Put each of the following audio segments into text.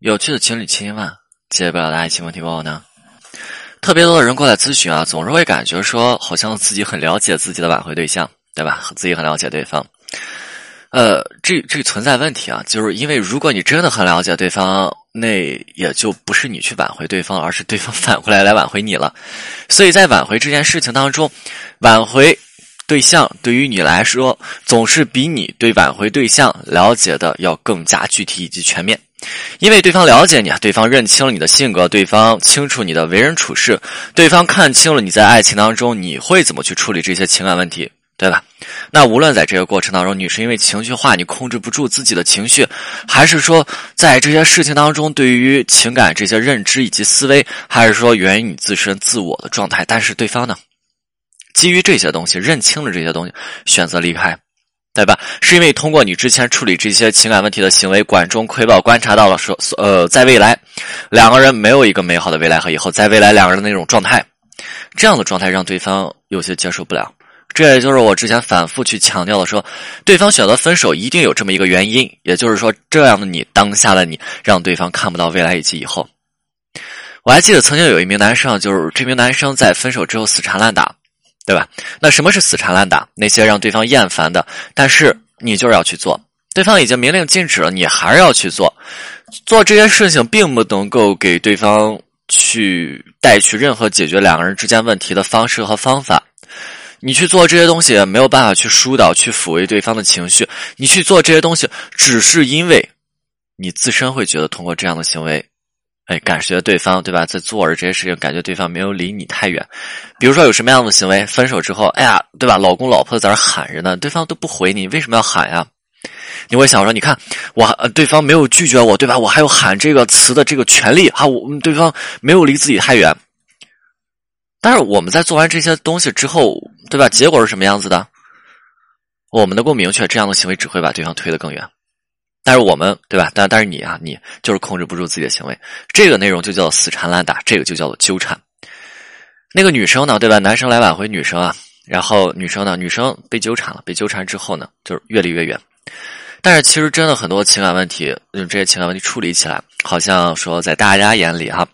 有趣的情侣千万，解决不了的爱情问题问我呢？特别多的人过来咨询啊，总是会感觉说，好像自己很了解自己的挽回对象，对吧？自己很了解对方。呃，这这存在问题啊，就是因为如果你真的很了解对方，那也就不是你去挽回对方，而是对方反过来来挽回你了。所以在挽回这件事情当中，挽回。对象对于你来说，总是比你对挽回对象了解的要更加具体以及全面，因为对方了解你，对方认清了你的性格，对方清楚你的为人处事，对方看清了你在爱情当中你会怎么去处理这些情感问题，对吧？那无论在这个过程当中，你是因为情绪化，你控制不住自己的情绪，还是说在这些事情当中，对于情感这些认知以及思维，还是说源于你自身自我的状态，但是对方呢？基于这些东西，认清了这些东西，选择离开，对吧？是因为通过你之前处理这些情感问题的行为，管中窥豹，观察到了说，呃，在未来，两个人没有一个美好的未来和以后，在未来两个人的那种状态，这样的状态让对方有些接受不了。这也就是我之前反复去强调的，说对方选择分手一定有这么一个原因，也就是说，这样的你，当下的你，让对方看不到未来以及以后。我还记得曾经有一名男生，就是这名男生在分手之后死缠烂打。对吧？那什么是死缠烂打？那些让对方厌烦的，但是你就是要去做。对方已经明令禁止了，你还是要去做。做这些事情并不能够给对方去带去任何解决两个人之间问题的方式和方法。你去做这些东西没有办法去疏导、去抚慰对方的情绪。你去做这些东西，只是因为你自身会觉得通过这样的行为。哎，感觉对方对吧，在做着这些事情，感觉对方没有离你太远。比如说有什么样的行为，分手之后，哎呀，对吧？老公老婆在那喊着呢，对方都不回你，为什么要喊呀？你会想说，你看我，对方没有拒绝我，对吧？我还有喊这个词的这个权利啊，我对方没有离自己太远。但是我们在做完这些东西之后，对吧？结果是什么样子的？我们能够明确，这样的行为只会把对方推得更远。但是我们对吧？但但是你啊，你就是控制不住自己的行为。这个内容就叫死缠烂打，这个就叫做纠缠。那个女生呢，对吧？男生来挽回女生啊，然后女生呢，女生被纠缠了，被纠缠之后呢，就是越离越远。但是其实真的很多情感问题，用这些情感问题处理起来，好像说在大家眼里哈，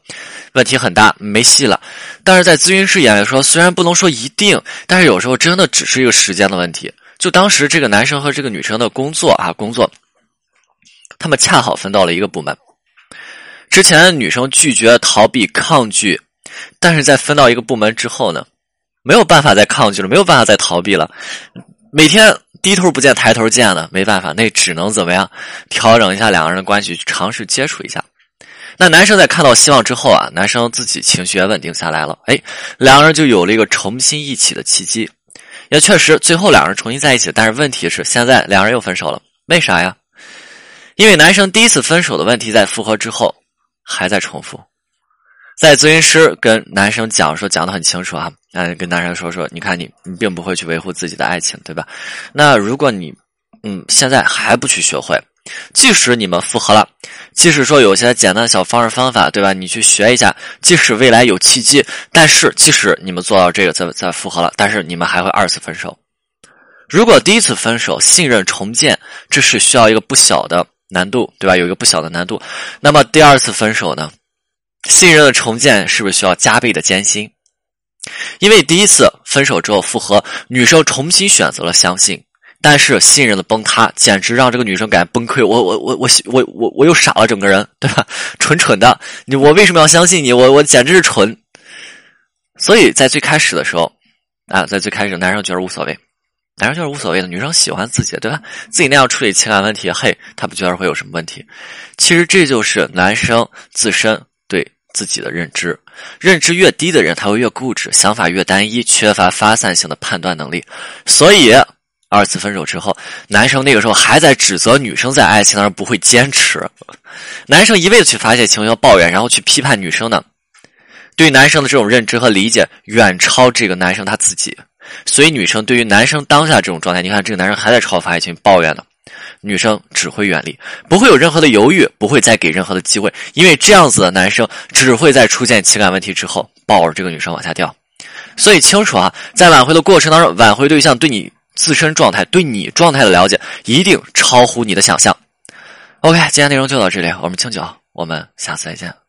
问题很大，没戏了。但是在咨询师眼里说，虽然不能说一定，但是有时候真的只是一个时间的问题。就当时这个男生和这个女生的工作啊，工作。他们恰好分到了一个部门。之前女生拒绝、逃避、抗拒，但是在分到一个部门之后呢，没有办法再抗拒了，没有办法再逃避了。每天低头不见抬头见的，没办法，那只能怎么样？调整一下两个人的关系，尝试接触一下。那男生在看到希望之后啊，男生自己情绪也稳定下来了，哎，两个人就有了一个重新一起的契机。也确实，最后两人重新在一起，但是问题是现在两人又分手了，为啥呀？因为男生第一次分手的问题在复合之后还在重复，在咨询师跟男生讲说讲的很清楚啊，嗯，跟男生说说，你看你你并不会去维护自己的爱情，对吧？那如果你嗯现在还不去学会，即使你们复合了，即使说有些简单的小方式方法，对吧？你去学一下，即使未来有契机，但是即使你们做到这个再再复合了，但是你们还会二次分手。如果第一次分手信任重建，这是需要一个不小的。难度对吧？有一个不小的难度。那么第二次分手呢？信任的重建是不是需要加倍的艰辛？因为第一次分手之后复合，女生重新选择了相信，但是信任的崩塌简直让这个女生感觉崩溃。我我我我我我我又傻了，整个人对吧？蠢蠢的，你我为什么要相信你？我我简直是蠢。所以在最开始的时候啊，在最开始男生觉得无所谓。男生就是无所谓的，女生喜欢自己，对吧？自己那样处理情感问题，嘿，他不觉得会有什么问题。其实这就是男生自身对自己的认知，认知越低的人，他会越固执，想法越单一，缺乏发散性的判断能力。所以二次分手之后，男生那个时候还在指责女生在爱情当中不会坚持，男生一味的去发泄情绪、抱怨，然后去批判女生呢，对男生的这种认知和理解远超这个男生他自己。所以，女生对于男生当下这种状态，你看这个男生还在超发一群抱怨呢，女生只会远离，不会有任何的犹豫，不会再给任何的机会，因为这样子的男生只会在出现情感问题之后抱着这个女生往下掉。所以清楚啊，在挽回的过程当中，挽回对象对你自身状态、对你状态的了解，一定超乎你的想象。OK，今天内容就到这里，我们清酒我们下次再见。